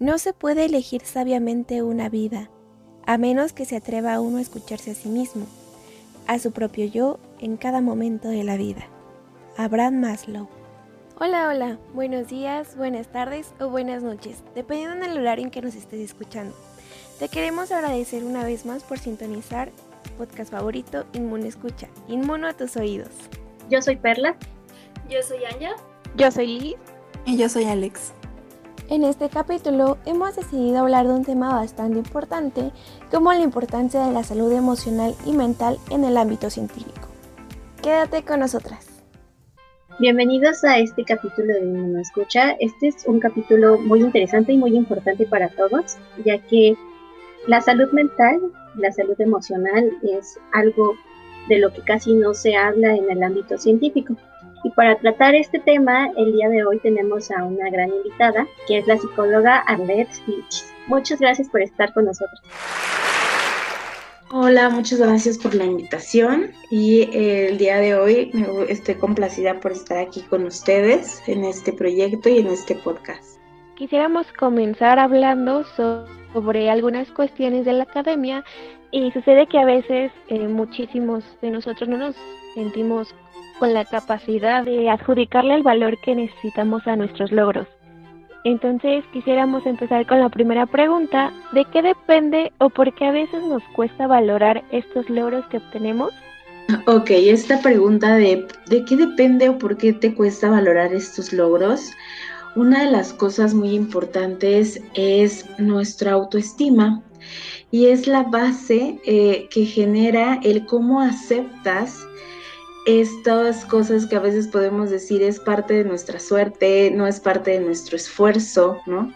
No se puede elegir sabiamente una vida, a menos que se atreva uno a escucharse a sí mismo, a su propio yo en cada momento de la vida. Abraham Maslow. Hola, hola, buenos días, buenas tardes o buenas noches, dependiendo del horario en que nos estés escuchando. Te queremos agradecer una vez más por sintonizar tu podcast favorito, Inmuno Escucha, Inmuno a tus oídos. Yo soy Perla. Yo soy Anya. Yo soy Liz. Y yo soy Alex. En este capítulo hemos decidido hablar de un tema bastante importante como la importancia de la salud emocional y mental en el ámbito científico. Quédate con nosotras. Bienvenidos a este capítulo de Inmuno Escucha. Este es un capítulo muy interesante y muy importante para todos, ya que la salud mental, la salud emocional es algo de lo que casi no se habla en el ámbito científico. Y para tratar este tema, el día de hoy tenemos a una gran invitada, que es la psicóloga Arlette Fitch. Muchas gracias por estar con nosotros. Hola, muchas gracias por la invitación y eh, el día de hoy estoy complacida por estar aquí con ustedes en este proyecto y en este podcast. Quisiéramos comenzar hablando sobre algunas cuestiones de la academia y sucede que a veces eh, muchísimos de nosotros no nos sentimos con la capacidad de adjudicarle el valor que necesitamos a nuestros logros. Entonces quisiéramos empezar con la primera pregunta, ¿de qué depende o por qué a veces nos cuesta valorar estos logros que obtenemos? Ok, esta pregunta de ¿de qué depende o por qué te cuesta valorar estos logros? Una de las cosas muy importantes es nuestra autoestima y es la base eh, que genera el cómo aceptas estas cosas que a veces podemos decir es parte de nuestra suerte, no es parte de nuestro esfuerzo, ¿no?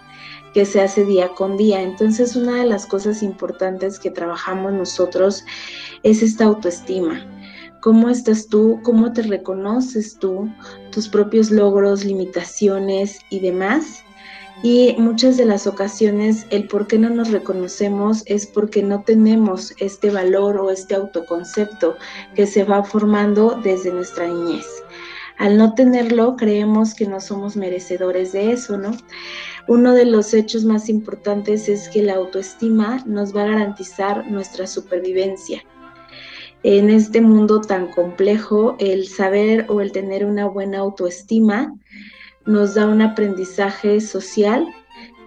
Que se hace día con día. Entonces, una de las cosas importantes que trabajamos nosotros es esta autoestima. ¿Cómo estás tú? ¿Cómo te reconoces tú? Tus propios logros, limitaciones y demás. Y muchas de las ocasiones el por qué no nos reconocemos es porque no tenemos este valor o este autoconcepto que se va formando desde nuestra niñez. Al no tenerlo, creemos que no somos merecedores de eso, ¿no? Uno de los hechos más importantes es que la autoestima nos va a garantizar nuestra supervivencia. En este mundo tan complejo, el saber o el tener una buena autoestima nos da un aprendizaje social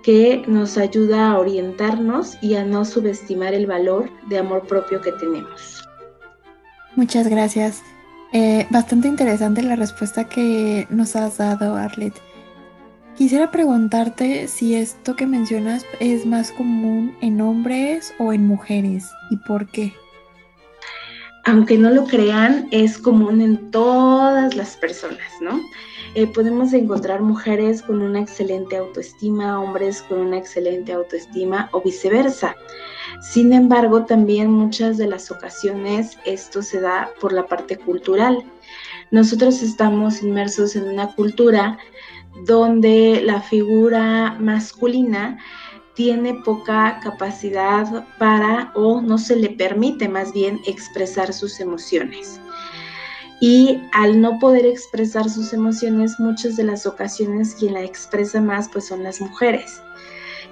que nos ayuda a orientarnos y a no subestimar el valor de amor propio que tenemos. Muchas gracias. Eh, bastante interesante la respuesta que nos has dado, Arlette. Quisiera preguntarte si esto que mencionas es más común en hombres o en mujeres y por qué. Aunque no lo crean, es común en todas las personas, ¿no? Eh, podemos encontrar mujeres con una excelente autoestima, hombres con una excelente autoestima o viceversa. Sin embargo, también muchas de las ocasiones esto se da por la parte cultural. Nosotros estamos inmersos en una cultura donde la figura masculina tiene poca capacidad para o no se le permite más bien expresar sus emociones y al no poder expresar sus emociones, muchas de las ocasiones quien la expresa más pues son las mujeres.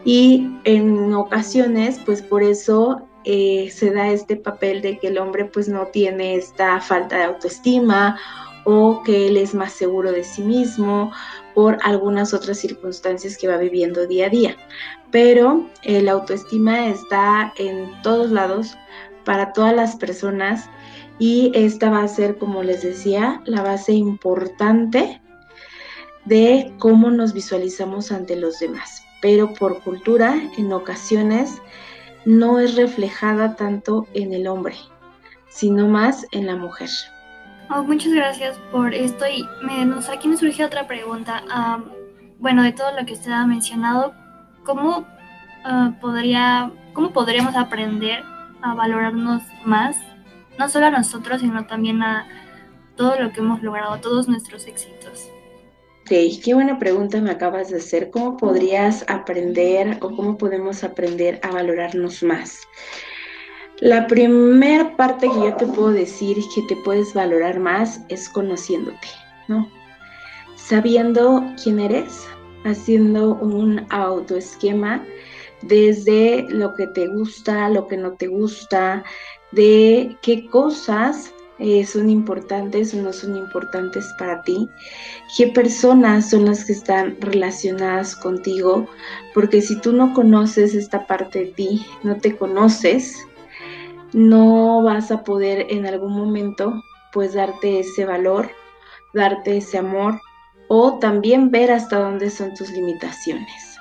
Y en ocasiones pues por eso eh, se da este papel de que el hombre pues no tiene esta falta de autoestima o que él es más seguro de sí mismo por algunas otras circunstancias que va viviendo día a día. Pero la autoestima está en todos lados para todas las personas y esta va a ser, como les decía, la base importante de cómo nos visualizamos ante los demás. Pero por cultura, en ocasiones, no es reflejada tanto en el hombre, sino más en la mujer. Oh, muchas gracias por esto y me, aquí me surge otra pregunta. bueno, de todo lo que usted ha mencionado, ¿cómo, ah, podría, ¿cómo podríamos aprender a valorarnos más no solo a nosotros, sino también a todo lo que hemos logrado, todos nuestros éxitos. Ok, qué buena pregunta me acabas de hacer. ¿Cómo podrías aprender o cómo podemos aprender a valorarnos más? La primera parte que yo te puedo decir que te puedes valorar más es conociéndote, ¿no? Sabiendo quién eres, haciendo un autoesquema desde lo que te gusta, lo que no te gusta, de qué cosas eh, son importantes o no son importantes para ti, qué personas son las que están relacionadas contigo, porque si tú no conoces esta parte de ti, no te conoces, no vas a poder en algún momento pues darte ese valor, darte ese amor o también ver hasta dónde son tus limitaciones.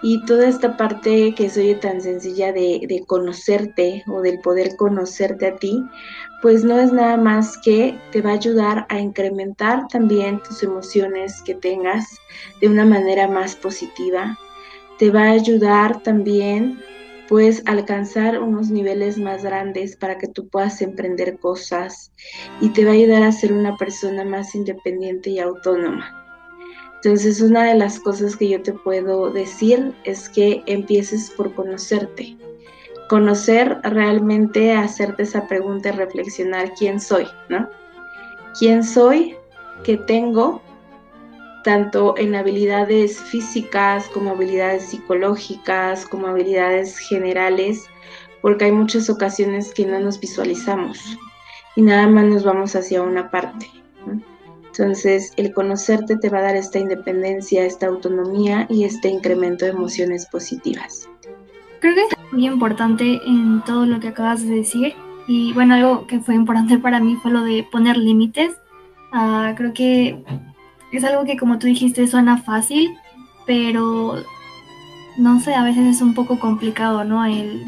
Y toda esta parte que soy tan sencilla de, de, conocerte o del poder conocerte a ti, pues no es nada más que te va a ayudar a incrementar también tus emociones que tengas de una manera más positiva. Te va a ayudar también pues alcanzar unos niveles más grandes para que tú puedas emprender cosas y te va a ayudar a ser una persona más independiente y autónoma. Entonces, una de las cosas que yo te puedo decir es que empieces por conocerte. Conocer realmente, hacerte esa pregunta y reflexionar quién soy, ¿no? ¿Quién soy? ¿Qué tengo? Tanto en habilidades físicas como habilidades psicológicas, como habilidades generales, porque hay muchas ocasiones que no nos visualizamos y nada más nos vamos hacia una parte. Entonces, el conocerte te va a dar esta independencia, esta autonomía y este incremento de emociones positivas. Creo que es muy importante en todo lo que acabas de decir. Y bueno, algo que fue importante para mí fue lo de poner límites. Uh, creo que es algo que como tú dijiste suena fácil, pero no sé, a veces es un poco complicado, ¿no? El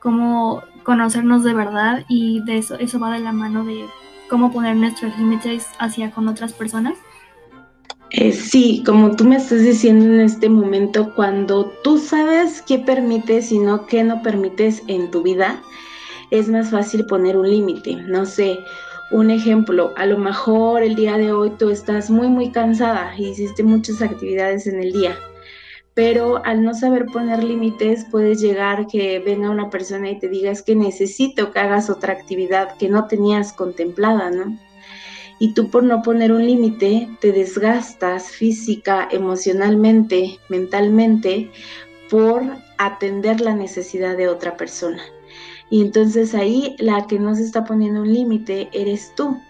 cómo conocernos de verdad y de eso, eso va de la mano de cómo poner nuestros límites hacia con otras personas? Eh, sí, como tú me estás diciendo en este momento, cuando tú sabes qué permites y no qué no permites en tu vida, es más fácil poner un límite. No sé, un ejemplo, a lo mejor el día de hoy tú estás muy, muy cansada y hiciste muchas actividades en el día pero al no saber poner límites puedes llegar que venga una persona y te diga es que necesito que hagas otra actividad que no tenías contemplada, ¿no? Y tú por no poner un límite te desgastas física, emocionalmente, mentalmente por atender la necesidad de otra persona. Y entonces ahí la que no se está poniendo un límite eres tú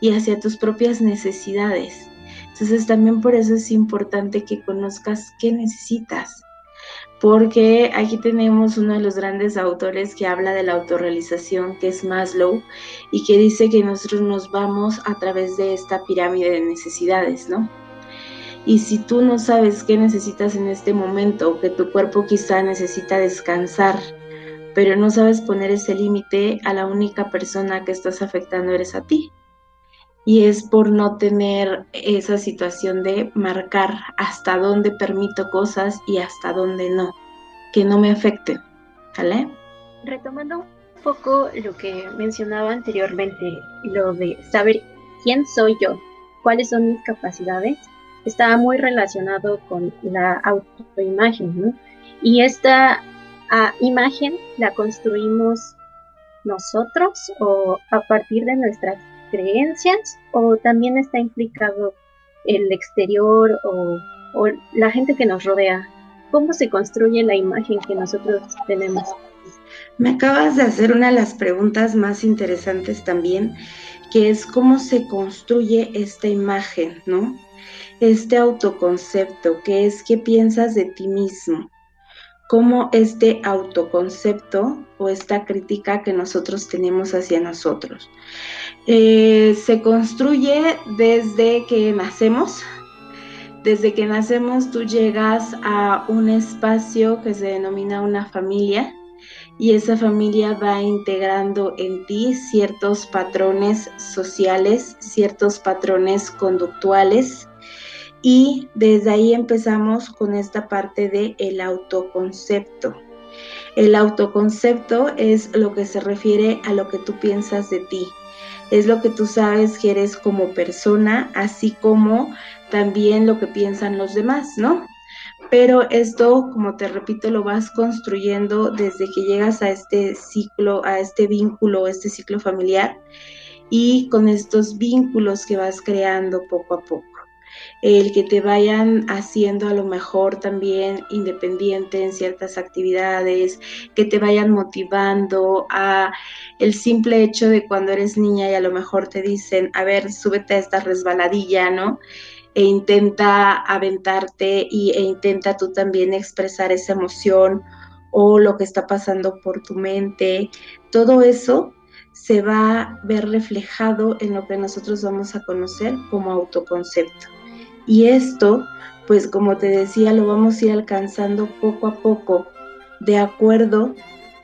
y hacia tus propias necesidades. Entonces también por eso es importante que conozcas qué necesitas, porque aquí tenemos uno de los grandes autores que habla de la autorrealización, que es Maslow, y que dice que nosotros nos vamos a través de esta pirámide de necesidades, ¿no? Y si tú no sabes qué necesitas en este momento, que tu cuerpo quizá necesita descansar, pero no sabes poner ese límite, a la única persona que estás afectando eres a ti y es por no tener esa situación de marcar hasta dónde permito cosas y hasta dónde no, que no me afecten, ¿vale? Retomando un poco lo que mencionaba anteriormente, lo de saber quién soy yo, cuáles son mis capacidades, está muy relacionado con la autoimagen, ¿no? Y esta ah, imagen la construimos nosotros o a partir de nuestras creencias o también está implicado el exterior o, o, la gente que nos rodea? ¿Cómo se construye la imagen que nosotros tenemos? Me acabas de hacer una de las preguntas más interesantes también, que es cómo se construye esta imagen, ¿no? Este autoconcepto, que es qué piensas de ti mismo cómo este autoconcepto o esta crítica que nosotros tenemos hacia nosotros eh, se construye desde que nacemos. Desde que nacemos tú llegas a un espacio que se denomina una familia y esa familia va integrando en ti ciertos patrones sociales, ciertos patrones conductuales y desde ahí empezamos con esta parte de el autoconcepto. El autoconcepto es lo que se refiere a lo que tú piensas de ti. Es lo que tú sabes que eres como persona, así como también lo que piensan los demás, ¿no? Pero esto, como te repito, lo vas construyendo desde que llegas a este ciclo, a este vínculo, este ciclo familiar y con estos vínculos que vas creando poco a poco. El que te vayan haciendo a lo mejor también independiente en ciertas actividades, que te vayan motivando a el simple hecho de cuando eres niña y a lo mejor te dicen, a ver, súbete a esta resbaladilla, ¿no? E intenta aventarte y, e intenta tú también expresar esa emoción o lo que está pasando por tu mente. Todo eso se va a ver reflejado en lo que nosotros vamos a conocer como autoconcepto. Y esto, pues como te decía, lo vamos a ir alcanzando poco a poco, de acuerdo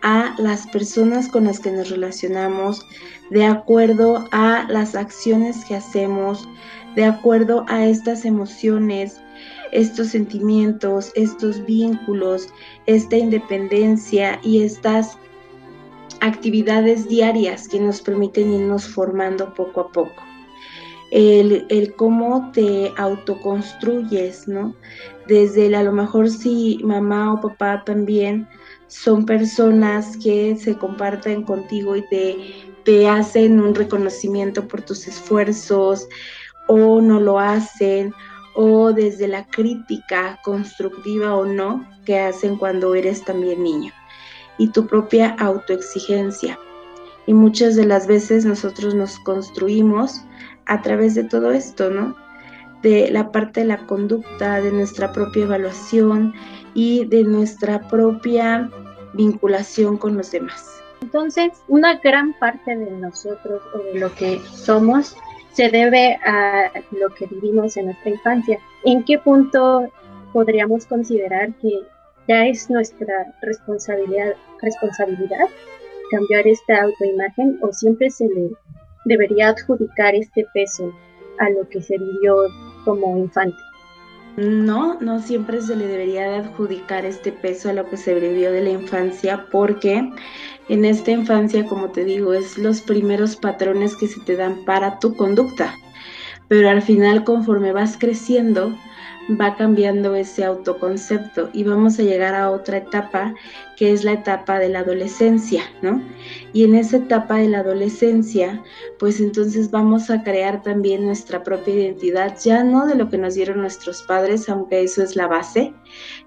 a las personas con las que nos relacionamos, de acuerdo a las acciones que hacemos, de acuerdo a estas emociones, estos sentimientos, estos vínculos, esta independencia y estas actividades diarias que nos permiten irnos formando poco a poco. El, cómo te autoconstruyes, ¿no? Desde a lo mejor si mamá o papá también son personas que se comparten contigo y te, te hacen un reconocimiento por tus esfuerzos o no lo hacen o desde la crítica constructiva o no que hacen cuando eres también niño y tu propia autoexigencia. Y muchas de las veces nosotros nos construimos a través de todo esto, ¿no? De la parte de la conducta, de nuestra propia evaluación y de nuestra propia vinculación con los demás. Entonces, una gran parte de nosotros o de lo que somos se debe a lo que vivimos en nuestra infancia. ¿En qué punto podríamos considerar que ya es nuestra responsabilidad, responsabilidad cambiar esta autoimagen o siempre se le debería adjudicar este peso a lo que se vivió como infante. No, no siempre se le debería adjudicar este peso a lo que se vivió de la infancia porque en esta infancia, como te digo, es los primeros patrones que se te dan para tu conducta. Pero al final, conforme vas creciendo, va cambiando ese autoconcepto y vamos a llegar a otra etapa que es la etapa de la adolescencia, ¿no? Y en esa etapa de la adolescencia, pues entonces vamos a crear también nuestra propia identidad, ya no de lo que nos dieron nuestros padres, aunque eso es la base,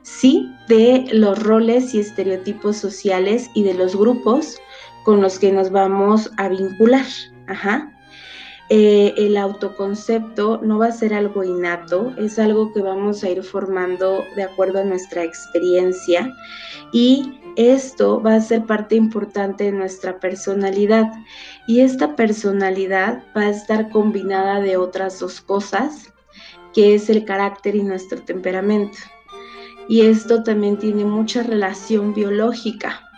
sí de los roles y estereotipos sociales y de los grupos con los que nos vamos a vincular, ajá. Eh, el autoconcepto no va a ser algo innato, es algo que vamos a ir formando de acuerdo a nuestra experiencia y esto va a ser parte importante de nuestra personalidad y esta personalidad va a estar combinada de otras dos cosas, que es el carácter y nuestro temperamento. Y esto también tiene mucha relación biológica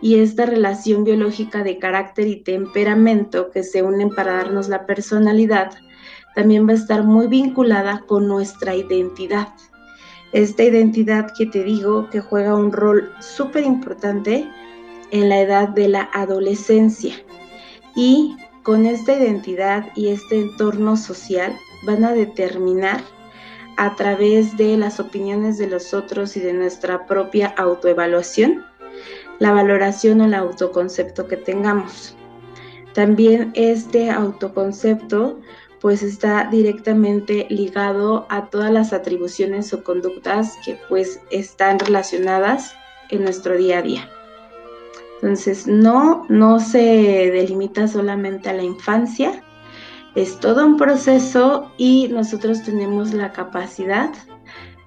y esta relación biológica de carácter y temperamento que se unen para darnos la personalidad también va a estar muy vinculada con nuestra identidad. Esta identidad que te digo que juega un rol súper importante en la edad de la adolescencia. Y con esta identidad y este entorno social van a determinar a través de las opiniones de los otros y de nuestra propia autoevaluación la valoración o el autoconcepto que tengamos. También este autoconcepto pues está directamente ligado a todas las atribuciones o conductas que pues están relacionadas en nuestro día a día. Entonces, no, no se delimita solamente a la infancia, es todo un proceso y nosotros tenemos la capacidad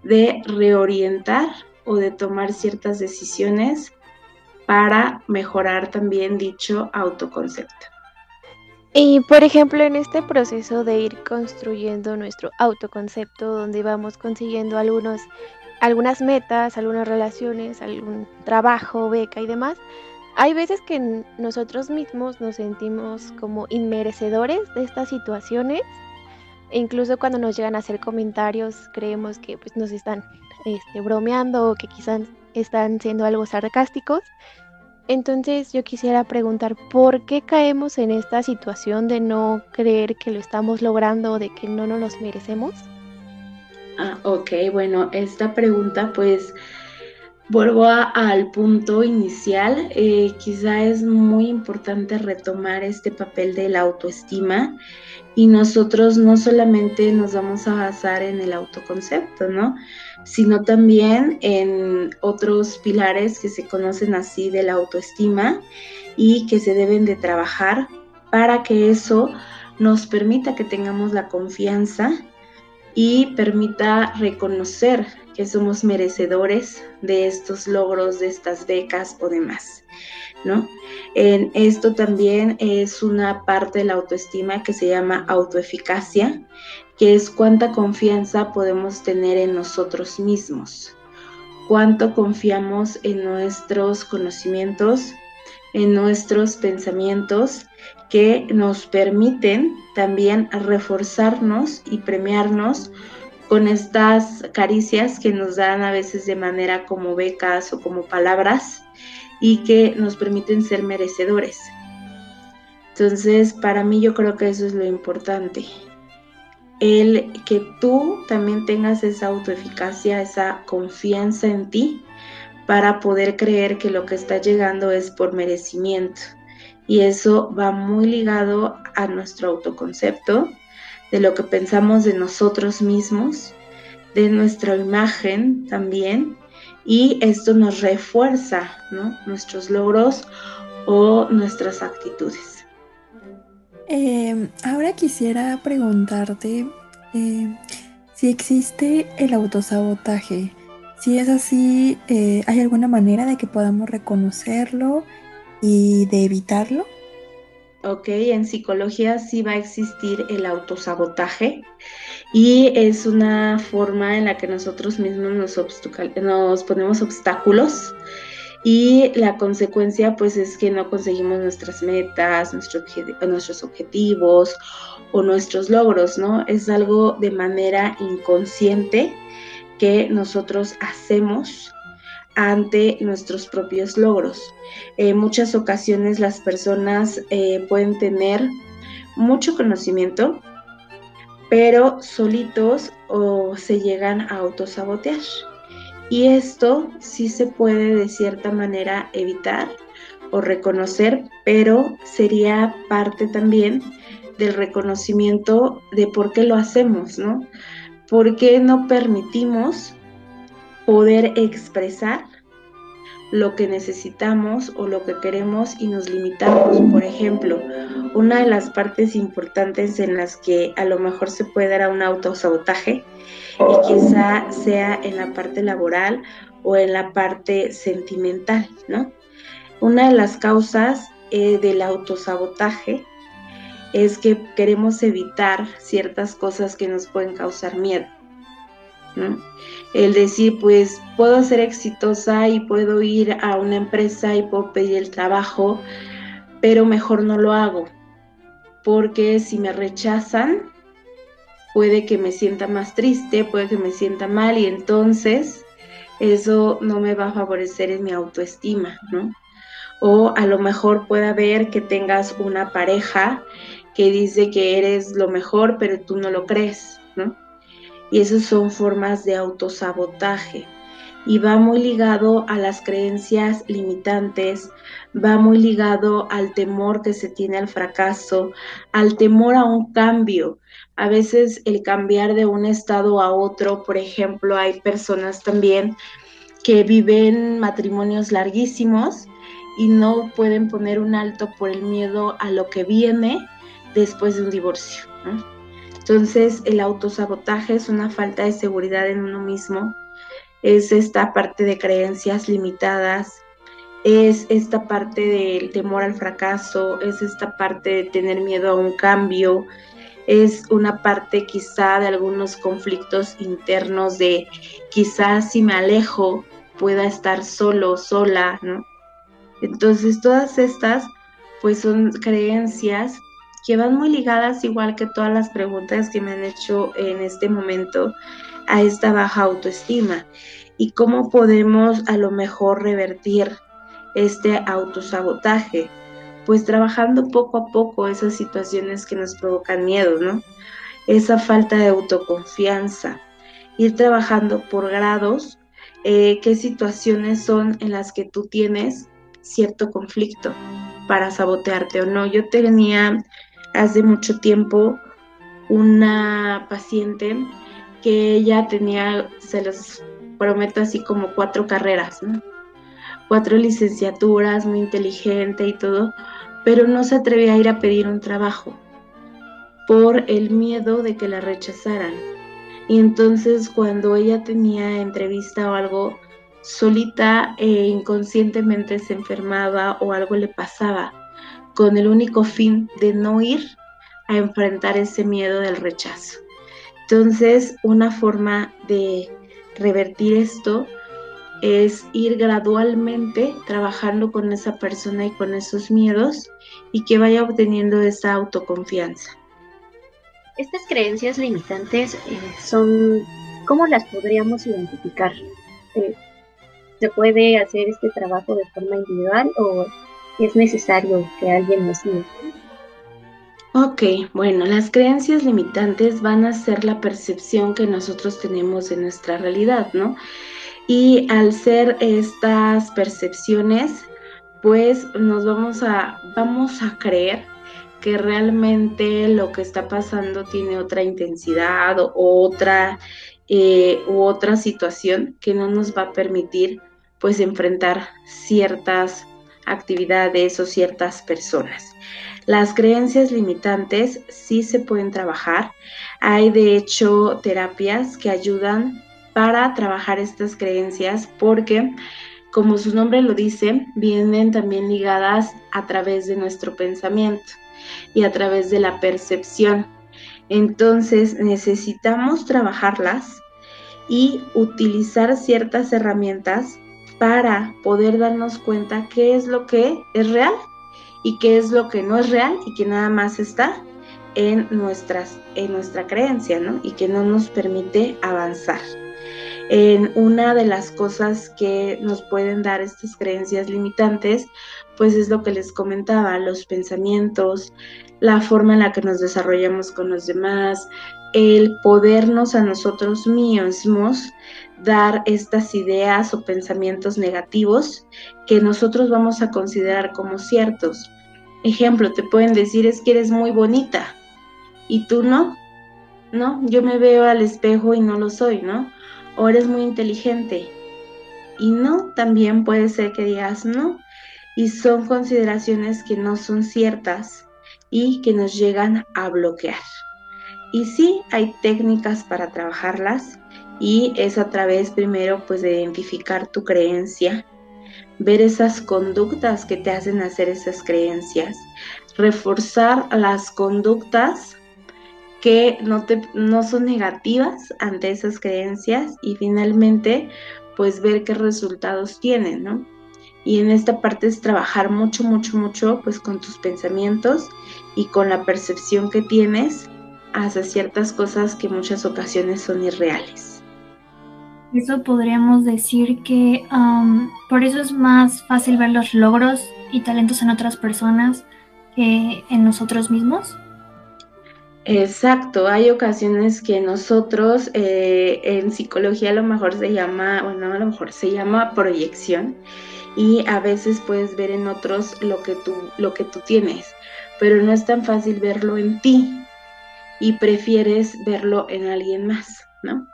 de reorientar o de tomar ciertas decisiones para mejorar también dicho autoconcepto. Y por ejemplo, en este proceso de ir construyendo nuestro autoconcepto, donde vamos consiguiendo algunos, algunas metas, algunas relaciones, algún trabajo, beca y demás, hay veces que nosotros mismos nos sentimos como inmerecedores de estas situaciones. E incluso cuando nos llegan a hacer comentarios, creemos que pues, nos están este, bromeando o que quizás están siendo algo sarcásticos. Entonces yo quisiera preguntar, ¿por qué caemos en esta situación de no creer que lo estamos logrando de que no nos los merecemos? Ah, ok, bueno, esta pregunta pues vuelvo al punto inicial, eh, quizá es muy importante retomar este papel de la autoestima y nosotros no solamente nos vamos a basar en el autoconcepto, ¿no? Sino también en otros pilares que se conocen así de la autoestima y que se deben de trabajar para que eso nos permita que tengamos la confianza y permita reconocer que somos merecedores de estos logros, de estas becas o demás, ¿no? En esto también es una parte de la autoestima que se llama autoeficacia, que es cuánta confianza podemos tener en nosotros mismos, cuánto confiamos en nuestros conocimientos, en nuestros pensamientos que nos permiten también reforzarnos y premiarnos con estas caricias que nos dan a veces de manera como becas o como palabras y que nos permiten ser merecedores. Entonces, para mí yo creo que eso es lo importante. El que tú también tengas esa autoeficacia, esa confianza en ti para poder creer que lo que está llegando es por merecimiento. Y eso va muy ligado a nuestro autoconcepto, de lo que pensamos de nosotros mismos, de nuestra imagen también, y esto nos refuerza nuestros logros o nuestras actitudes. Em, ahora quisiera preguntarte em, si existe el autosabotaje. Si es así, eh, ¿hay alguna manera de que podamos reconocerlo y de evitarlo? Ok, en psicología sí va a existir el autosabotaje y es una forma en la que nosotros mismos nos, nos ponemos obstáculos y la consecuencia pues es que no conseguimos nuestras metas, nuestros objetivos o nuestros logros, ¿no? Es algo de manera inconsciente que nosotros hacemos ante nuestros propios logros. En muchas ocasiones las personas eh, pueden tener mucho conocimiento, pero solitos o se llegan a autosabotear. Y esto sí se puede de cierta manera evitar o reconocer, pero sería parte también del reconocimiento de por qué lo hacemos, ¿no? ¿Por qué no permitimos poder expresar lo que necesitamos o lo que queremos y nos limitamos? Por ejemplo, una de las partes importantes en las que a lo mejor se puede dar a un autosabotaje y quizá sea en la parte laboral o en la parte sentimental, ¿no? Una de las causas eh, del autosabotaje es que queremos evitar ciertas cosas que nos pueden causar miedo. El decir, pues puedo ser exitosa y puedo ir a una empresa y puedo pedir el trabajo, pero mejor no lo hago, porque si me rechazan, puede que me sienta más triste, puede que me sienta mal y entonces eso no me va a favorecer en mi autoestima, ¿no? O a lo mejor puede haber que tengas una pareja que dice que eres lo mejor, pero tú no lo crees, ¿no? Y esas son formas de autosabotaje. Y va muy ligado a las creencias limitantes, va muy ligado al temor que se tiene al fracaso, al temor a un cambio. A veces el cambiar de un estado a otro, por ejemplo, hay personas también que viven matrimonios larguísimos y no pueden poner un alto por el miedo a lo que viene después de un divorcio. Entonces, el autosabotaje es una falta de seguridad en uno mismo, es esta parte de creencias limitadas, es esta parte del temor al fracaso, es esta parte de tener miedo a un cambio, es una parte quizá de algunos conflictos internos de quizás si me alejo pueda estar solo, sola, ¿no? Entonces todas estas pues son creencias que van muy ligadas, igual que todas las preguntas que me han hecho en este momento, a esta baja autoestima y cómo podemos a lo mejor revertir este autosabotaje, pues trabajando poco a poco esas situaciones que nos provocan miedo, ¿no? Esa falta de autoconfianza, ir trabajando por grados eh, qué situaciones son en las que tú tienes cierto conflicto para sabotearte o no. Yo tenía hace mucho tiempo una paciente que ella tenía, se los prometo así como cuatro carreras, ¿no? Cuatro licenciaturas, muy inteligente y todo, pero no se atrevía a ir a pedir un trabajo por el miedo de que la rechazaran. Y entonces cuando ella tenía entrevista o algo, solita e inconscientemente se enfermaba o algo le pasaba, con el único fin de no ir a enfrentar ese miedo del rechazo. Entonces, una forma de revertir esto es ir gradualmente trabajando con esa persona y con esos miedos y que vaya obteniendo esa autoconfianza. Estas creencias limitantes eh, son, ¿cómo las podríamos identificar? Eh, ¿Se puede hacer este trabajo de forma individual o es necesario que alguien nos guíe? Ok, bueno, las creencias limitantes van a ser la percepción que nosotros tenemos de nuestra realidad, ¿no? Y al ser estas percepciones, pues nos vamos a, vamos a creer que realmente lo que está pasando tiene otra intensidad o otra, eh, u otra situación que no nos va a permitir pues enfrentar ciertas actividades o ciertas personas. Las creencias limitantes sí se pueden trabajar. Hay de hecho terapias que ayudan para trabajar estas creencias porque, como su nombre lo dice, vienen también ligadas a través de nuestro pensamiento y a través de la percepción. Entonces necesitamos trabajarlas y utilizar ciertas herramientas para poder darnos cuenta qué es lo que es real y qué es lo que no es real y que nada más está en, nuestras, en nuestra creencia, ¿no? Y que no nos permite avanzar. En una de las cosas que nos pueden dar estas creencias limitantes, pues es lo que les comentaba, los pensamientos, la forma en la que nos desarrollamos con los demás, el podernos a nosotros mismos dar estas ideas o pensamientos negativos que nosotros vamos a considerar como ciertos. Ejemplo, te pueden decir es que eres muy bonita y tú no, ¿no? Yo me veo al espejo y no lo soy, ¿no? O eres muy inteligente y no, también puede ser que digas no. Y son consideraciones que no son ciertas y que nos llegan a bloquear. Y sí, hay técnicas para trabajarlas, y es a través primero pues de identificar tu creencia, ver esas conductas que te hacen hacer esas creencias, reforzar las conductas que no, te, no son negativas ante esas creencias y finalmente pues ver qué resultados tienen, ¿no? Y en esta parte es trabajar mucho, mucho, mucho pues con tus pensamientos y con la percepción que tienes hacia ciertas cosas que muchas ocasiones son irreales. Eso podríamos decir que por eso es más fácil ver los logros y talentos en otras personas que en nosotros mismos. Exacto, hay ocasiones que nosotros eh, en psicología a lo mejor se llama, bueno, a lo mejor se llama proyección y a veces puedes ver en otros lo que tú, lo que tú tienes, pero no es tan fácil verlo en ti y prefieres verlo en alguien más, ¿no?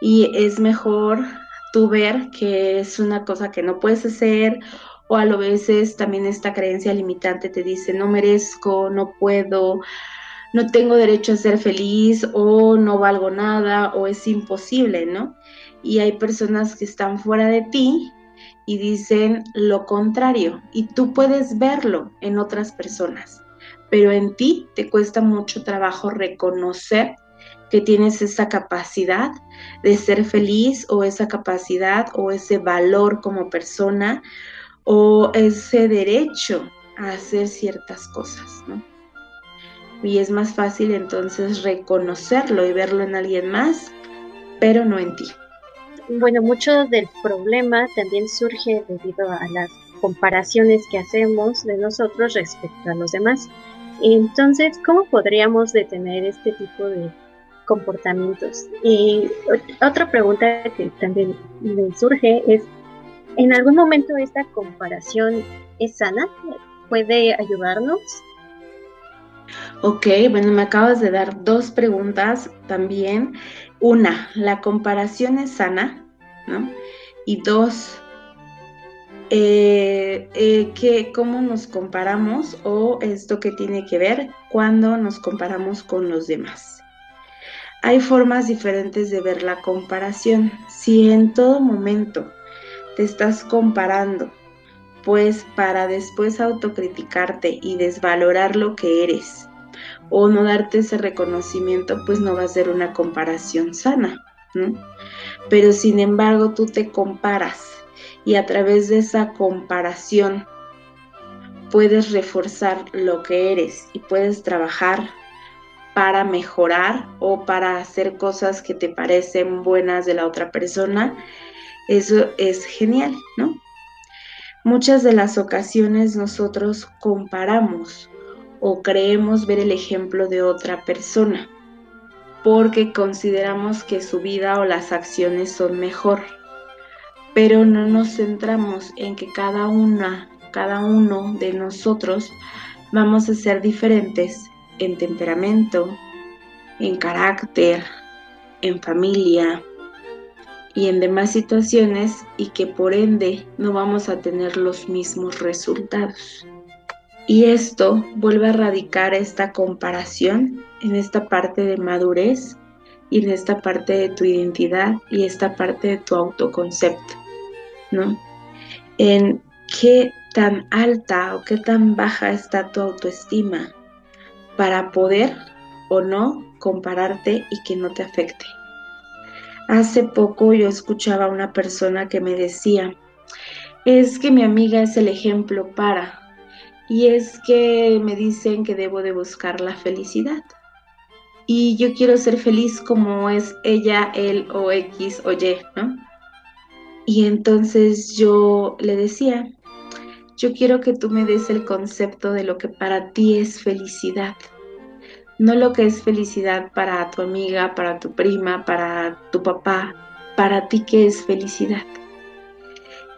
y es mejor tú ver que es una cosa que no puedes hacer o a lo veces también esta creencia limitante te dice no merezco, no puedo, no tengo derecho a ser feliz o no valgo nada o es imposible, ¿no? Y hay personas que están fuera de ti y dicen lo contrario y tú puedes verlo en otras personas, pero en ti te cuesta mucho trabajo reconocer que tienes esa capacidad de ser feliz o esa capacidad o ese valor como persona o ese derecho a hacer ciertas cosas, ¿no? Y es más fácil entonces reconocerlo y verlo en alguien más, pero no en ti. Bueno, mucho del problema también surge debido a las comparaciones que hacemos de nosotros respecto a los demás. Entonces, ¿cómo podríamos detener este tipo de comportamientos. Y otra pregunta que también me surge es, ¿en algún momento esta comparación es sana? ¿Puede ayudarnos? Ok, bueno, me acabas de dar dos preguntas también. Una, ¿la comparación es sana? ¿No? Y dos, eh, eh, ¿cómo nos comparamos o esto que tiene que ver cuando nos comparamos con los demás? Hay formas diferentes de ver la comparación. Si en todo momento te estás comparando, pues para después autocriticarte y desvalorar lo que eres o no darte ese reconocimiento, pues no va a ser una comparación sana, ¿no? Pero sin embargo tú te comparas y a través de esa comparación puedes reforzar lo que eres y puedes trabajar para mejorar o para hacer cosas que te parecen buenas de la otra persona, eso es genial, ¿no? Muchas de las ocasiones nosotros comparamos o creemos ver el ejemplo de otra persona porque consideramos que su vida o las acciones son mejor, pero no nos centramos en que cada una, cada uno de nosotros vamos a ser diferentes en temperamento, en carácter, en familia y en demás situaciones y que por ende no vamos a tener los mismos resultados. Y esto vuelve a radicar esta comparación en esta parte de madurez y en esta parte de tu identidad y esta parte de tu autoconcepto, ¿no? En qué tan alta o qué tan baja está tu autoestima para poder o no compararte y que no te afecte. Hace poco yo escuchaba a una persona que me decía, es que mi amiga es el ejemplo para, y es que me dicen que debo de buscar la felicidad. Y yo quiero ser feliz como es ella, él o X o Y, ¿no? Y entonces yo le decía, yo quiero que tú me des el concepto de lo que para ti es felicidad. No lo que es felicidad para tu amiga, para tu prima, para tu papá, para ti que es felicidad.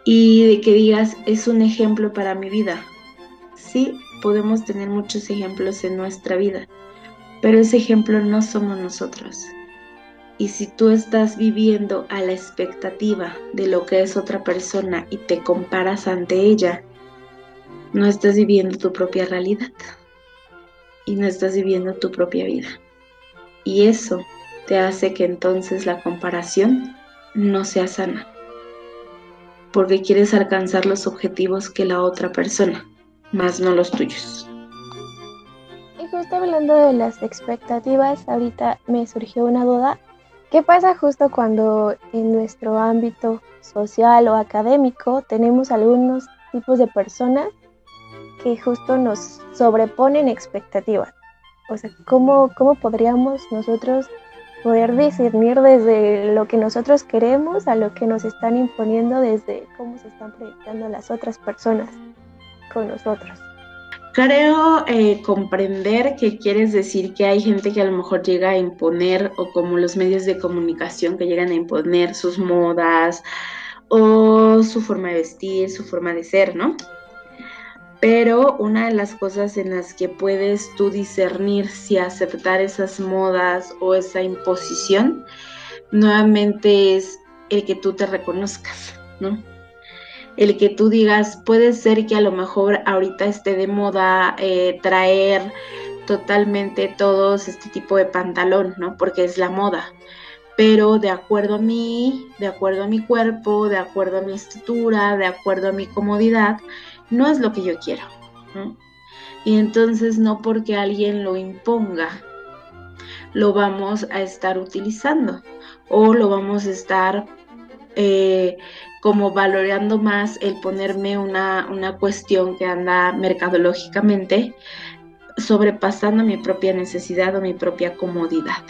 Y de que digas, es un ejemplo para mi vida, Sí, podemos tener muchos ejemplos en nuestra vida, pero ese ejemplo no somos nosotros. Y si tú estás viviendo a la expectativa de lo que es otra persona y te comparas ante ella, no estás viviendo tu propia realidad y no estás viviendo tu propia vida. Y eso te hace que entonces la comparación no sea sana, porque quieres alcanzar los objetivos que la otra persona más no los tuyos. Y justo hablando de las expectativas, ahorita me surgió una duda. ¿Qué pasa justo cuando en nuestro ámbito social o académico tenemos algunos tipos de personas que justo nos sobreponen expectativas? O sea, ¿cómo, cómo podríamos nosotros poder discernir desde lo que nosotros queremos a lo que nos están imponiendo desde cómo se están proyectando las otras personas? con nosotros. Creo eh, comprender que quieres decir que hay gente que a lo mejor llega a imponer, o como los medios de comunicación que llegan a imponer sus modas o su forma de vestir, su forma de ser, ¿no? Pero una de las cosas en las que puedes tú discernir si aceptar esas modas o esa imposición, nuevamente es el que tú te reconozcas, ¿no? el que tú digas, puede ser que a lo mejor ahorita esté de moda eh, traer totalmente todos este tipo de pantalón, ¿no? Porque es la moda. Pero de acuerdo a mí, de acuerdo a mi cuerpo, de acuerdo a mi estatura, de acuerdo a mi comodidad, no es lo que yo quiero. Y entonces no porque alguien lo imponga, lo vamos a estar utilizando o lo vamos a estar eh, como valorando más el ponerme una, una cuestión que anda mercadológicamente sobrepasando mi propia necesidad o mi propia comodidad.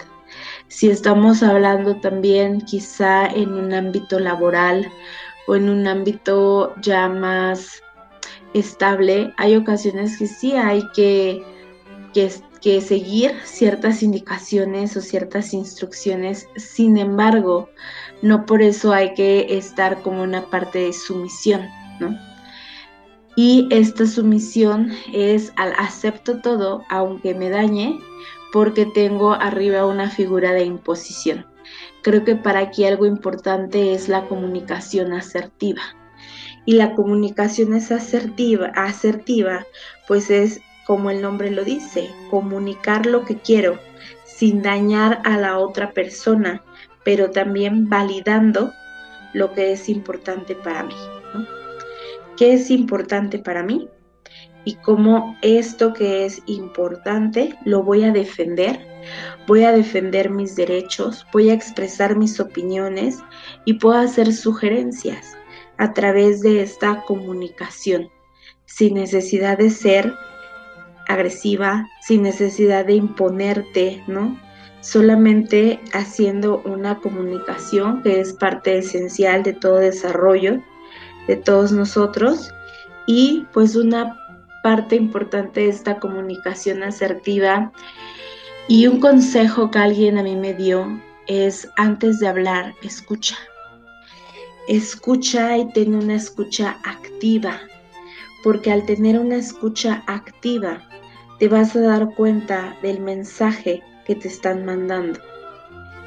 Si estamos hablando también quizá en un ámbito laboral o en un ámbito ya más estable, hay ocasiones que sí hay que, que, seguir ciertas indicaciones o ciertas instrucciones, sin embargo, no por eso hay que estar como una parte de sumisión, ¿no? Y esta sumisión es al acepto todo, aunque me dañe, porque tengo arriba una figura de imposición. Creo que para aquí algo importante es la comunicación asertiva. Y la comunicación es asertiva, asertiva, pues es como el nombre lo dice, comunicar lo que quiero sin dañar a la otra persona, pero también validando lo que es importante para mí. ¿Qué es importante para mí? Y cómo esto que es importante lo voy a defender, voy a defender mis derechos, voy a expresar mis opiniones y puedo hacer sugerencias a través de esta comunicación, sin necesidad de ser agresiva, sin necesidad de imponerte, ¿no? Solamente haciendo una comunicación que es parte esencial de todo desarrollo de todos nosotros y pues una parte importante de esta comunicación asertiva y un consejo que alguien a mí me dio es antes de hablar, escucha. Escucha y ten una escucha activa, porque al tener una escucha activa te vas a dar cuenta del mensaje que te están mandando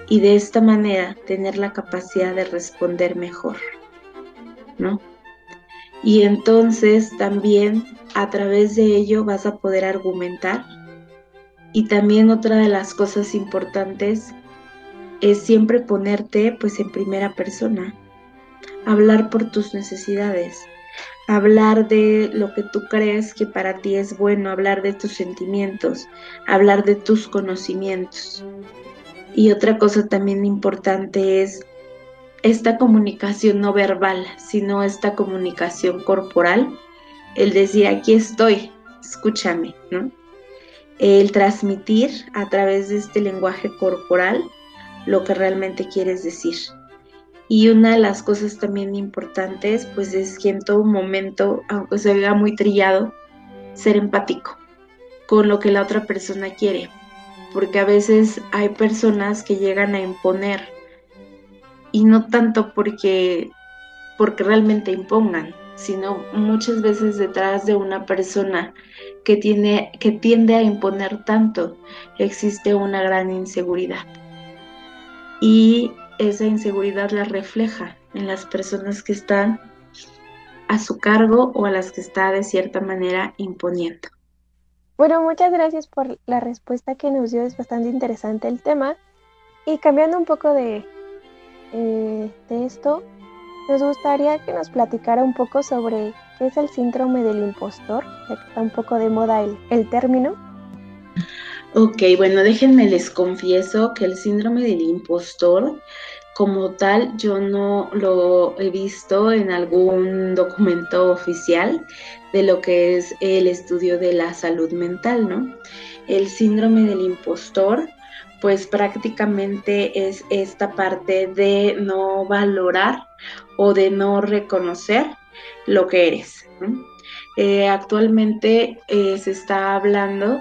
y de esta manera tener la capacidad de responder mejor, ¿no? Y entonces también a través de ello vas a poder argumentar. Y también otra de las cosas importantes es siempre ponerte pues en primera persona, hablar por tus necesidades, hablar de lo que tú crees que para ti es bueno, hablar de tus sentimientos, hablar de tus conocimientos. Y otra cosa también importante es esta comunicación no verbal, sino esta comunicación corporal, el decir aquí estoy, escúchame, ¿no? El transmitir a través de este lenguaje corporal lo que realmente quieres decir. Y una de las cosas también importantes, pues es que en todo momento, aunque se vea muy trillado, ser empático con lo que la otra persona quiere. Porque a veces hay personas que llegan a imponer y no tanto porque, porque realmente impongan, sino muchas veces detrás de una persona que, tiene, que tiende a imponer tanto existe una gran inseguridad. Y esa inseguridad la refleja en las personas que están a su cargo o a las que está de cierta manera imponiendo. Bueno, muchas gracias por la respuesta que nos dio, es bastante interesante el tema. Y cambiando un poco de, eh, de esto, nos gustaría que nos platicara un poco sobre qué es el síndrome del impostor, ya que está un poco de moda el, el término. Ok, bueno, déjenme les confieso que el síndrome del impostor como tal yo no lo he visto en algún documento oficial de lo que es el estudio de la salud mental, ¿no? El síndrome del impostor pues prácticamente es esta parte de no valorar o de no reconocer lo que eres. Eh, actualmente eh, se está hablando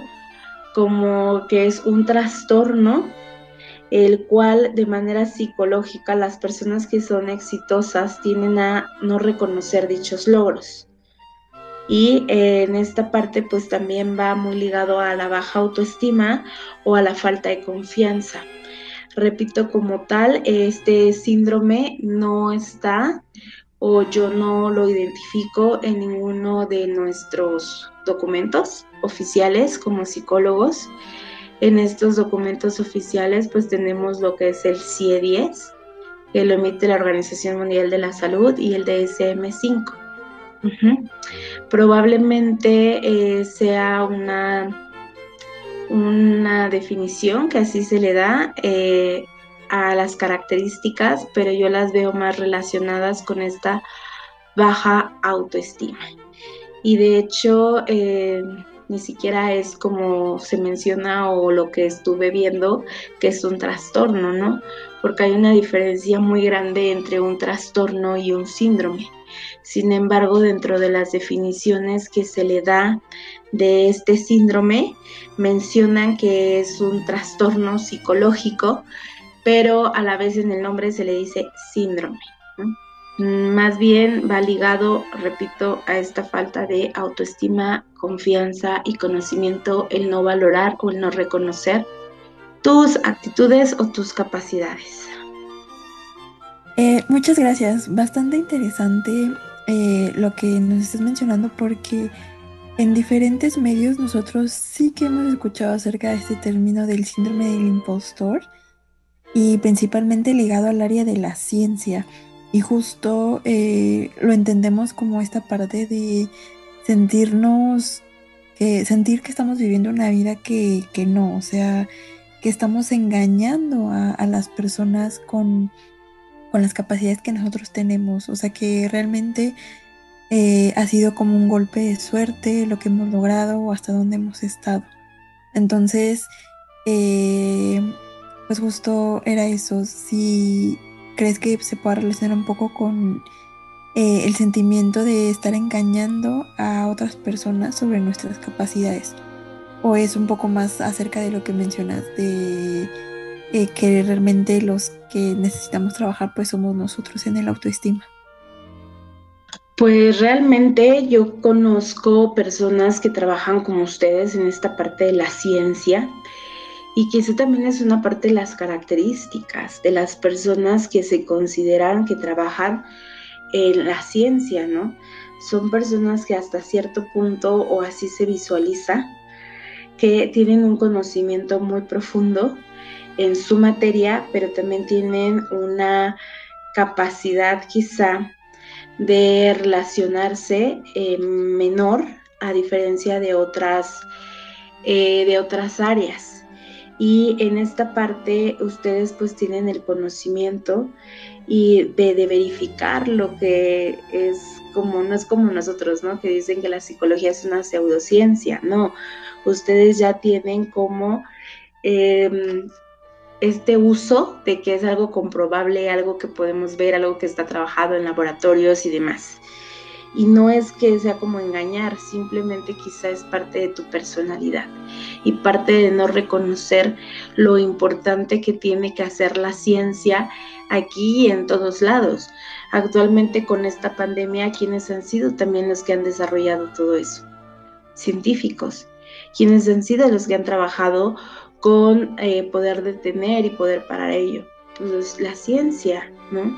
como que es un trastorno el cual de manera psicológica las personas que son exitosas tienen a no reconocer dichos logros. Y eh, en esta parte pues también va muy ligado a la baja autoestima o a la falta de confianza. Repito, como tal, este síndrome no está o yo no lo identifico en ninguno de nuestros documentos oficiales como psicólogos. En estos documentos oficiales pues tenemos lo que es el CIE-10, que lo emite la Organización Mundial de la Salud, y el DSM-5. Probablemente eh, sea una, una definición que así se le da eh, a las características, pero yo las veo más relacionadas con esta baja autoestima. Y de hecho, eh, ni siquiera es como se menciona o lo que estuve viendo, que es un trastorno, ¿no? Porque hay una diferencia muy grande entre un trastorno y un síndrome. Sin embargo, dentro de las definiciones que se le da de este síndrome, mencionan que es un trastorno psicológico, pero a la vez en el nombre se le dice síndrome. Más bien va ligado, repito, a esta falta de autoestima, confianza y conocimiento, el no valorar o el no reconocer tus actitudes o tus capacidades. Eh, muchas gracias, bastante interesante eh, lo que nos estás mencionando porque en diferentes medios nosotros sí que hemos escuchado acerca de este término del síndrome del impostor y principalmente ligado al área de la ciencia. Y justo eh, lo entendemos como esta parte de sentirnos, sentir que estamos viviendo una vida que, no, o sea, que estamos engañando a, las personas con, con, las capacidades que nosotros tenemos. O sea, que realmente eh, ha sido como un golpe de suerte lo que hemos logrado o hasta dónde hemos estado. Entonces, eh, pues justo era eso. Si crees que se pueda relacionar un poco con eh, el sentimiento de estar engañando a otras personas sobre nuestras capacidades. O es un poco más acerca de lo que mencionas, de que realmente los que necesitamos trabajar pues somos nosotros en el autoestima. Pues realmente yo conozco personas que trabajan como ustedes en esta parte de la ciencia y que eso también es una parte de las características de las personas que se consideran que trabajan en la ciencia, ¿no? Son personas que hasta cierto punto o así se visualiza que tienen un conocimiento muy profundo en su materia, pero también tienen una capacidad quizá de relacionarse eh, menor a diferencia de otras, eh, de otras áreas. Y en esta parte ustedes pues tienen el conocimiento y de, verificar lo que es como, no es como nosotros, ¿no? Que dicen que la psicología es una pseudociencia, no, ustedes ya tienen como em, este uso de que es algo comprobable, algo que podemos ver, algo que está trabajado en laboratorios y demás. Y no es que sea como engañar, simplemente quizá es parte de tu personalidad y parte de no reconocer lo importante que tiene que hacer la ciencia aquí y en todos lados. Actualmente con esta pandemia, ¿quiénes han sido también los que han desarrollado todo eso? Científicos. ¿Quiénes han sido los que han trabajado con eh, poder detener y poder parar ello. Entonces, la ciencia, ¿no?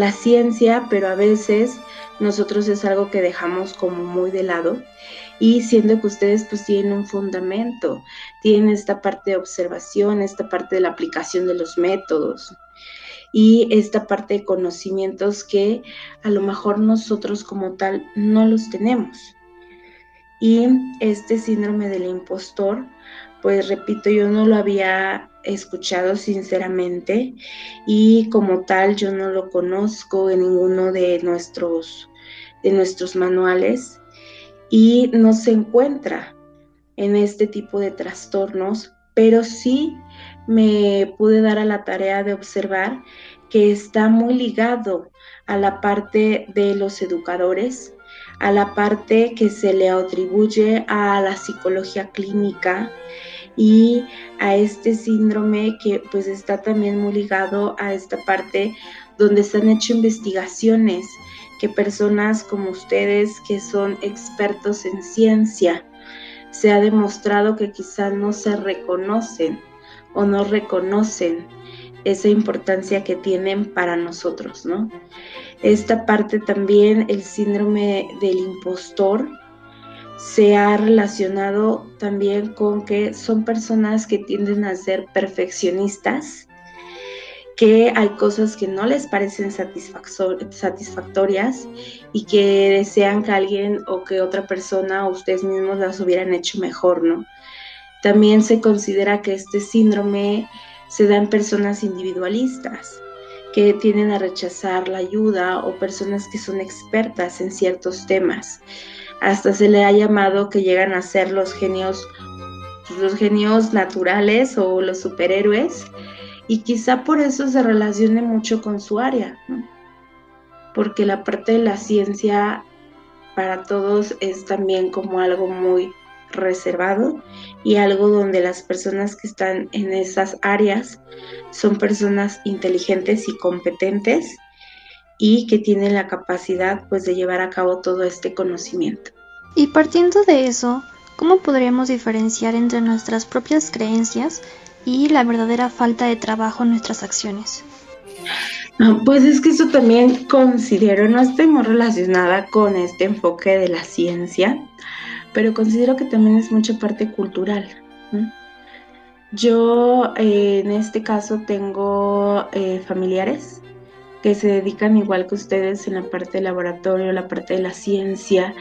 La ciencia, pero a veces nosotros es algo que dejamos como muy de lado y siendo que ustedes pues tienen un fundamento, tienen esta parte de observación, esta parte de la aplicación de los métodos y esta parte de conocimientos que a lo mejor nosotros como tal no los tenemos. Y este síndrome del impostor pues repito, yo no lo había escuchado sinceramente y como tal yo no lo conozco en ninguno de nuestros, de nuestros manuales y no se encuentra en este tipo de trastornos, pero sí me pude dar a la tarea de observar que está muy ligado a la parte de los educadores, a la parte que se le atribuye a la psicología clínica y a este síndrome que pues está también muy ligado a esta parte donde se han hecho investigaciones que personas como ustedes que son expertos en ciencia se ha demostrado que quizás no se reconocen o no reconocen esa importancia que tienen para nosotros, ¿no? Esta parte también, el síndrome del impostor, se ha relacionado también con que son personas que tienden a ser perfeccionistas, que hay cosas que no les parecen satisfactorias y que desean que alguien o que otra persona o ustedes mismos las hubieran hecho mejor, ¿no? También se considera que este síndrome se da en personas individualistas, que tienden a rechazar la ayuda o personas que son expertas en ciertos temas. Hasta se le ha llamado que llegan a ser los genios, los genios naturales o los superhéroes y quizá por eso se relacione mucho con su área, porque la parte de la ciencia para todos es también como algo muy reservado y algo donde las personas que están en esas áreas son personas inteligentes y competentes y que tienen la capacidad pues de llevar a cabo todo este conocimiento. Y partiendo de eso, ¿cómo podríamos diferenciar entre nuestras propias creencias y la verdadera falta de trabajo en nuestras acciones? Pues es que eso también considero, no estoy muy relacionada con este enfoque de la ciencia, pero considero que también es mucha parte cultural. Yo eh, en este caso tengo eh, familiares que se dedican igual que ustedes en la parte del laboratorio, la parte de la ciencia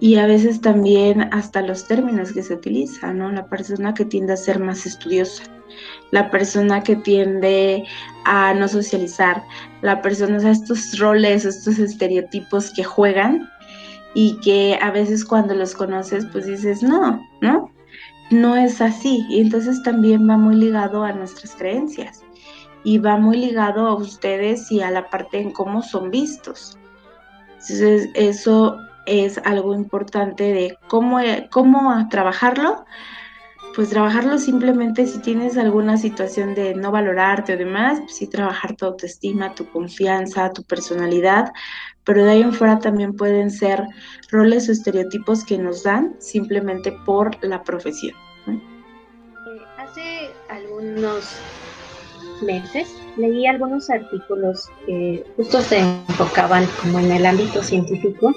y a veces también hasta los términos que se utilizan, ¿no? La persona que tiende a ser más estudiosa, la persona que tiende a no socializar, la persona, o sea, estos roles, estos estereotipos que juegan y que a veces cuando los conoces pues dices, no, ¿no? No es así. Y entonces también va muy ligado a nuestras creencias y va muy ligado a ustedes y a la parte en cómo son vistos. Entonces eso es algo importante de cómo, cómo trabajarlo. Pues trabajarlo simplemente si tienes alguna situación de no valorarte o demás, pues sí trabajar tu autoestima, tu confianza, tu personalidad, pero de ahí en fuera también pueden ser roles o estereotipos que nos dan simplemente por la profesión. Eh, hace algunos meses leí algunos artículos que justo se enfocaban como en el ámbito científico,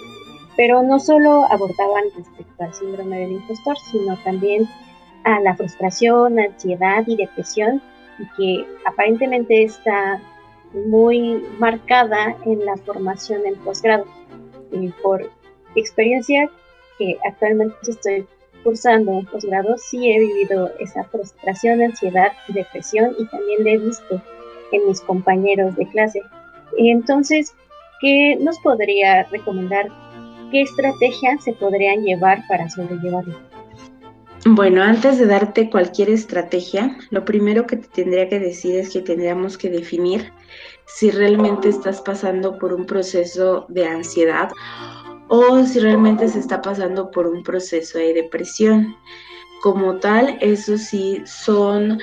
pero no solo abordaban respecto al síndrome del impostor, sino también a la frustración, ansiedad y depresión, y que aparentemente está muy marcada en la formación en posgrado. Y por experiencia que actualmente estoy cursando en posgrado, sí he vivido esa frustración, ansiedad, depresión y también la he visto en mis compañeros de clase. Entonces, ¿qué nos podría recomendar? ¿Qué estrategias se podrían llevar para sobrellevarlo? Bueno, antes de darte cualquier estrategia, lo primero que te tendría que decir es que tendríamos que definir si realmente estás pasando por un proceso de ansiedad o si realmente se está pasando por un proceso de depresión. Como tal, eso sí son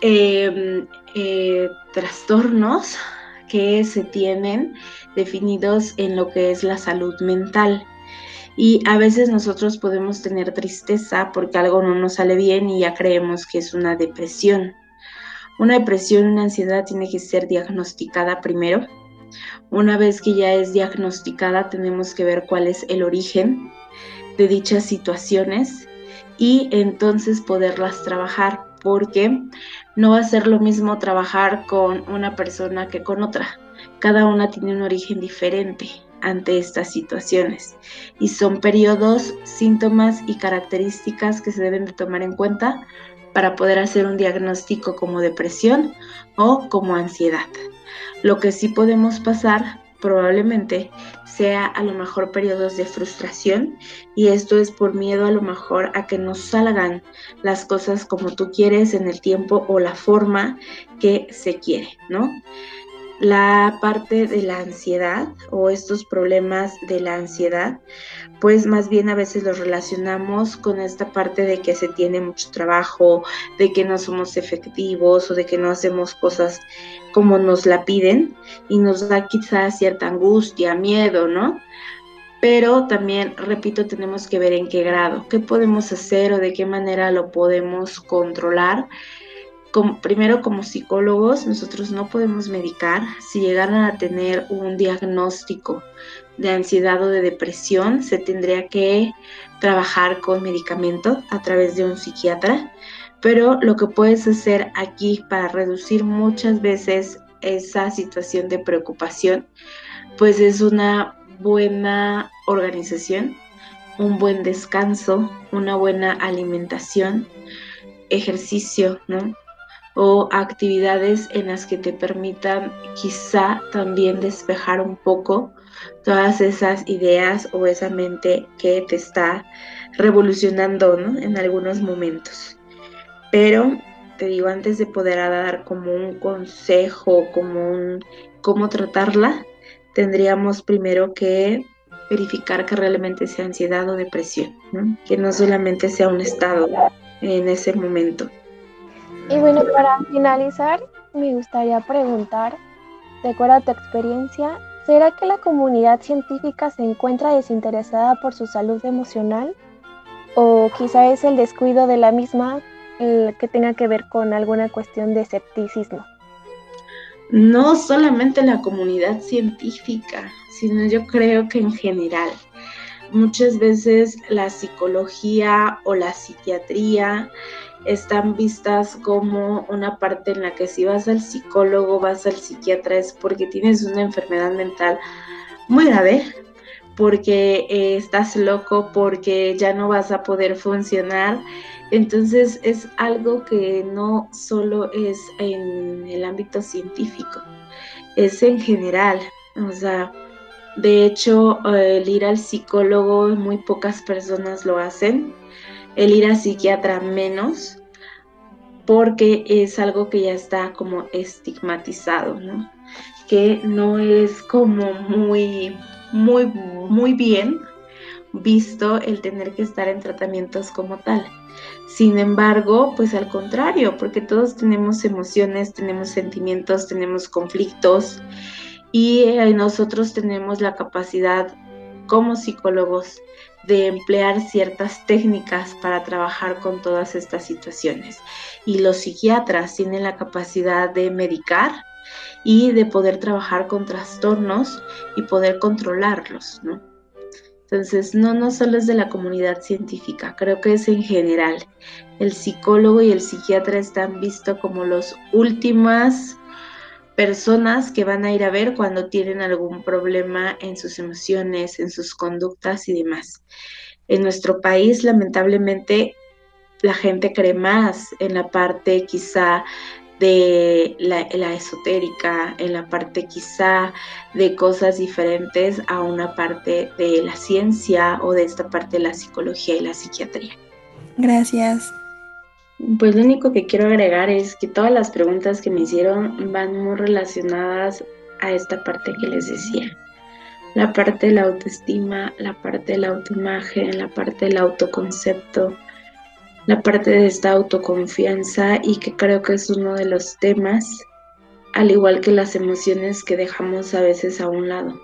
em, eh, trastornos que se tienen definidos en lo que es la salud mental. Y a veces nosotros podemos tener tristeza porque algo no nos sale bien y ya creemos que es una depresión. Una depresión, una ansiedad tiene que ser diagnosticada primero. Una vez que ya es diagnosticada, tenemos que ver cuál es el origen de dichas situaciones y entonces poderlas trabajar, porque no va a ser lo mismo trabajar con una persona que con otra. Cada una tiene un origen diferente ante estas situaciones y son periodos, síntomas y características que se deben de tomar en cuenta para poder hacer un diagnóstico como depresión o como ansiedad. Lo que sí podemos pasar probablemente sea a lo mejor periodos de frustración y esto es por miedo a lo mejor a que no salgan las cosas como tú quieres en el tiempo o la forma que se quiere, ¿no? La parte de la ansiedad o estos problemas de la ansiedad, pues más bien a veces los relacionamos con esta parte de que se tiene mucho trabajo, de que no somos efectivos o de que no hacemos cosas como nos la piden y nos da quizás cierta angustia, miedo, ¿no? Pero también, repito, tenemos que ver en qué grado, qué podemos hacer o de qué manera lo podemos controlar primero como psicólogos nosotros no podemos medicar. Si llegaran a tener un diagnóstico de ansiedad o de depresión, se tendría que trabajar con medicamento a través de un psiquiatra. Pero lo que puedes hacer aquí para reducir muchas veces esa situación de preocupación, pues es una buena organización, un buen descanso, una buena alimentación, ejercicio, ¿no? O actividades en las que te permitan quizá también despejar un poco todas esas ideas o esa mente que te está revolucionando ¿no? en algunos momentos. Pero te digo, antes de poder dar como un consejo, como un cómo tratarla, tendríamos primero que verificar que realmente sea ansiedad o depresión, que no solamente sea un estado en ese momento. Y bueno, para finalizar, me gustaría preguntar, de acuerdo a tu experiencia, ¿será que la comunidad científica se encuentra desinteresada por su salud emocional? ¿O quizá es el descuido de la misma el que tenga que ver con alguna cuestión de escepticismo? No solamente la comunidad científica, sino yo creo que en general. Muchas veces la psicología o la psiquiatría están vistas como una parte en la que si vas al psicólogo, vas al psiquiatra, es porque tienes una enfermedad mental muy grave, porque eh, estás loco, porque ya no vas a poder funcionar. Entonces es algo que no solo es en el ámbito científico, es en general. O sea, de hecho, el ir al psicólogo, muy pocas personas lo hacen. El ir al psiquiatra menos, porque es algo que ya está como estigmatizado, ¿no? Que no es como muy, muy, muy bien visto el tener que estar en tratamientos como tal. Sin embargo, pues al contrario, porque todos tenemos emociones, tenemos sentimientos, tenemos conflictos y eh, nosotros tenemos la capacidad como psicólogos de emplear ciertas técnicas para trabajar con todas estas situaciones. Y los psiquiatras tienen la capacidad de medicar y de poder trabajar con trastornos y poder controlarlos, ¿no? Entonces, no, no solo es de la comunidad científica, creo que es en general. El psicólogo y el psiquiatra están vistos como los últimas personas que van a ir a ver cuando tienen algún problema en sus emociones, en sus conductas y demás. En nuestro país, lamentablemente, la gente cree más en la parte quizá de la, esotérica, en la parte quizá de cosas diferentes a una parte de la ciencia o de esta parte de la psicología y la psiquiatría. Gracias. Pues lo único que quiero agregar es que todas las preguntas que me hicieron van muy relacionadas a esta parte que les decía. La parte de la autoestima, la parte de la autoimagen, la parte del autoconcepto, la parte de esta autoconfianza y que creo que es uno de los temas, al igual que las emociones que dejamos a veces a un lado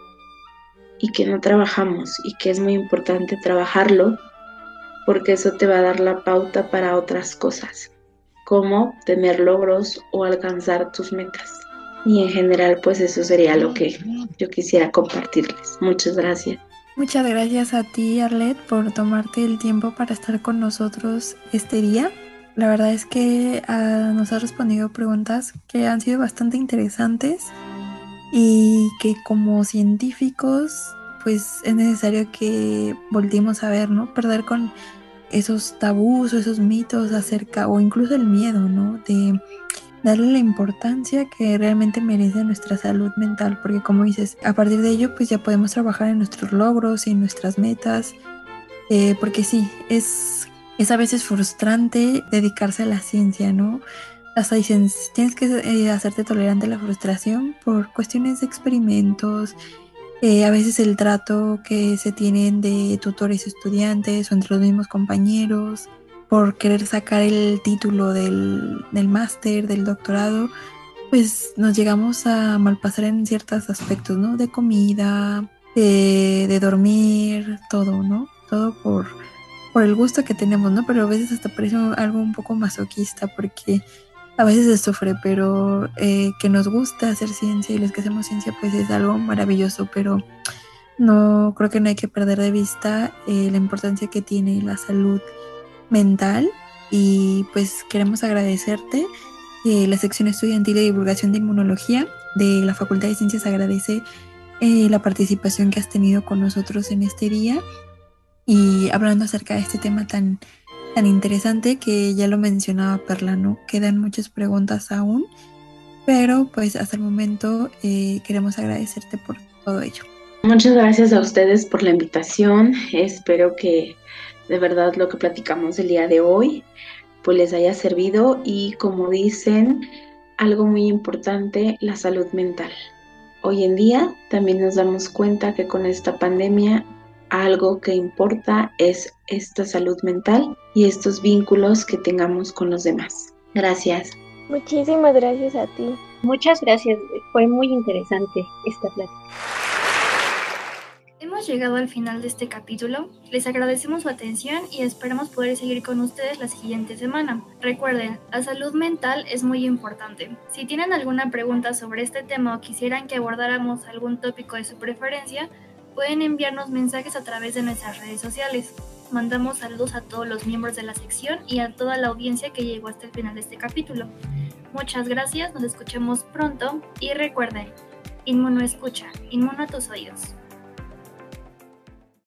y que no trabajamos y que es muy importante trabajarlo porque eso te va a dar la pauta para otras cosas, como tener logros o alcanzar tus metas. Y en general, pues eso sería lo que yo quisiera compartirles. Muchas gracias. Muchas gracias a ti, Arlet, por tomarte el tiempo para estar con nosotros este día. La verdad es que ah, nos has respondido preguntas que han sido bastante interesantes y que como científicos pues es necesario que volteemos a ver, ¿no? Perder con esos tabús o esos mitos acerca, o incluso el miedo, ¿no? De darle la importancia que realmente merece nuestra salud mental, porque como dices, a partir de ello pues ya podemos trabajar en nuestros logros y en nuestras metas, eh, porque sí, es, es a veces frustrante dedicarse a la ciencia, ¿no? Hasta dicen, tienes que eh, hacerte tolerante a la frustración por cuestiones de experimentos, eh, a veces el trato que se tienen de tutores estudiantes o entre los mismos compañeros, por querer sacar el título del, máster, del doctorado, pues nos llegamos a malpasar en ciertos aspectos, ¿no? De comida, de, dormir, todo, ¿no? Todo por, por el gusto que tenemos, ¿no? Pero a veces hasta parece algo un poco masoquista porque a veces se sufre, pero eh, que nos gusta hacer ciencia y los que hacemos ciencia pues es algo maravilloso, pero no creo que no hay que perder de vista eh, la importancia que tiene la salud mental y pues queremos agradecerte. Eh, la sección estudiantil de divulgación de inmunología de la Facultad de Ciencias agradece la participación que has tenido con nosotros en este día y hablando acerca de este tema tan tan interesante que ya lo mencionaba Perla, ¿no? Quedan muchas preguntas aún, pero pues hasta el momento eh, queremos agradecerte por todo ello. Muchas gracias a ustedes por la invitación. Espero que de verdad lo que platicamos el día de hoy pues les haya servido y como dicen, algo muy importante, la salud mental. Hoy en día también nos damos cuenta que con esta pandemia algo que importa es esta salud mental y estos vínculos que tengamos con los demás. Gracias. Muchísimas gracias a ti. Muchas gracias, fue muy interesante esta plática. Hemos llegado al final de este capítulo. Les agradecemos su atención y esperamos poder seguir con ustedes la siguiente semana. Recuerden, la salud mental es muy importante. Si tienen alguna pregunta sobre este tema o quisieran que abordáramos algún tópico de su preferencia, pueden enviarnos mensajes a través de nuestras redes sociales. Mandamos saludos a todos los miembros de la sección y a toda la audiencia que llegó hasta el final de este capítulo. Muchas gracias, nos escuchemos pronto y recuerden, Inmuno escucha, inmuno a tus oídos.